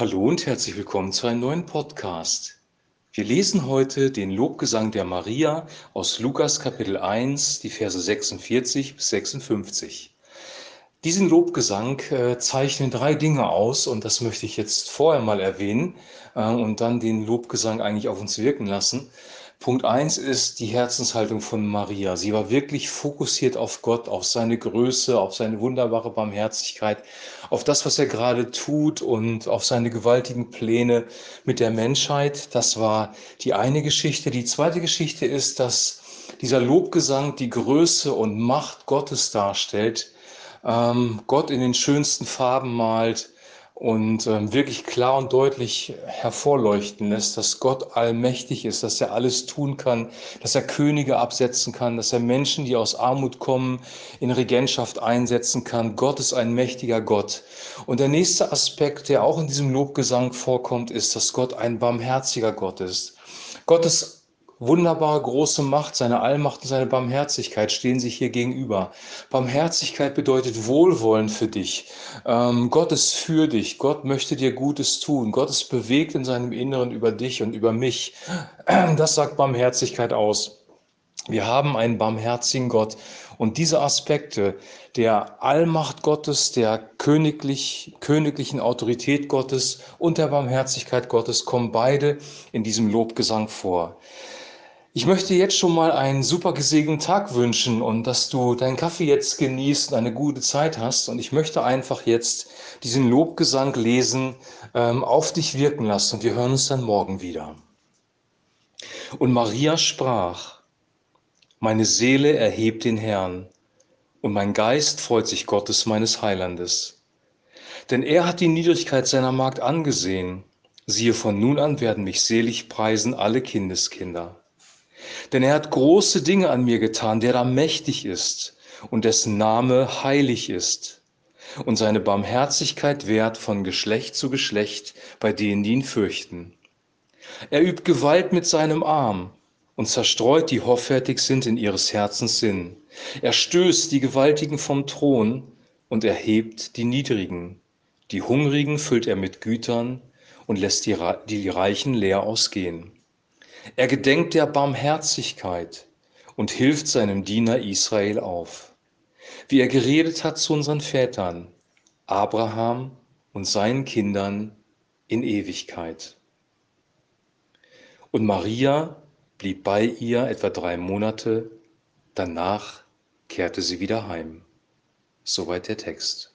Hallo und herzlich willkommen zu einem neuen Podcast. Wir lesen heute den Lobgesang der Maria aus Lukas Kapitel 1, die Verse 46 bis 56. Diesen Lobgesang äh, zeichnen drei Dinge aus und das möchte ich jetzt vorher mal erwähnen äh, und dann den Lobgesang eigentlich auf uns wirken lassen. Punkt eins ist die Herzenshaltung von Maria. Sie war wirklich fokussiert auf Gott, auf seine Größe, auf seine wunderbare Barmherzigkeit, auf das, was er gerade tut und auf seine gewaltigen Pläne mit der Menschheit. Das war die eine Geschichte. Die zweite Geschichte ist, dass dieser Lobgesang die Größe und Macht Gottes darstellt. Ähm, Gott in den schönsten Farben malt, und ähm, wirklich klar und deutlich hervorleuchten lässt, dass Gott allmächtig ist, dass er alles tun kann, dass er Könige absetzen kann, dass er Menschen, die aus Armut kommen, in Regentschaft einsetzen kann. Gott ist ein mächtiger Gott. Und der nächste Aspekt, der auch in diesem Lobgesang vorkommt, ist, dass Gott ein barmherziger Gott ist. Gott ist wunderbare große Macht, seine Allmacht und seine Barmherzigkeit stehen sich hier gegenüber. Barmherzigkeit bedeutet Wohlwollen für dich. Ähm, Gott ist für dich. Gott möchte dir Gutes tun. Gott ist bewegt in seinem Inneren über dich und über mich. Das sagt Barmherzigkeit aus. Wir haben einen barmherzigen Gott und diese Aspekte der Allmacht Gottes, der königlich, königlichen Autorität Gottes und der Barmherzigkeit Gottes kommen beide in diesem Lobgesang vor. Ich möchte jetzt schon mal einen super gesegneten Tag wünschen und dass du deinen Kaffee jetzt genießt und eine gute Zeit hast. Und ich möchte einfach jetzt diesen Lobgesang lesen, ähm, auf dich wirken lassen und wir hören uns dann morgen wieder. Und Maria sprach, meine Seele erhebt den Herrn und mein Geist freut sich Gottes meines Heilandes. Denn er hat die Niedrigkeit seiner Magd angesehen. Siehe, von nun an werden mich selig preisen alle Kindeskinder. Denn er hat große Dinge an mir getan, der da mächtig ist und dessen Name heilig ist und seine Barmherzigkeit währt von Geschlecht zu Geschlecht bei denen, die ihn fürchten. Er übt Gewalt mit seinem Arm und zerstreut die hoffärtig sind in ihres Herzens Sinn. Er stößt die Gewaltigen vom Thron und erhebt die Niedrigen. Die Hungrigen füllt er mit Gütern und lässt die, die Reichen leer ausgehen. Er gedenkt der Barmherzigkeit und hilft seinem Diener Israel auf, wie er geredet hat zu unseren Vätern, Abraham und seinen Kindern in Ewigkeit. Und Maria blieb bei ihr etwa drei Monate, danach kehrte sie wieder heim. Soweit der Text.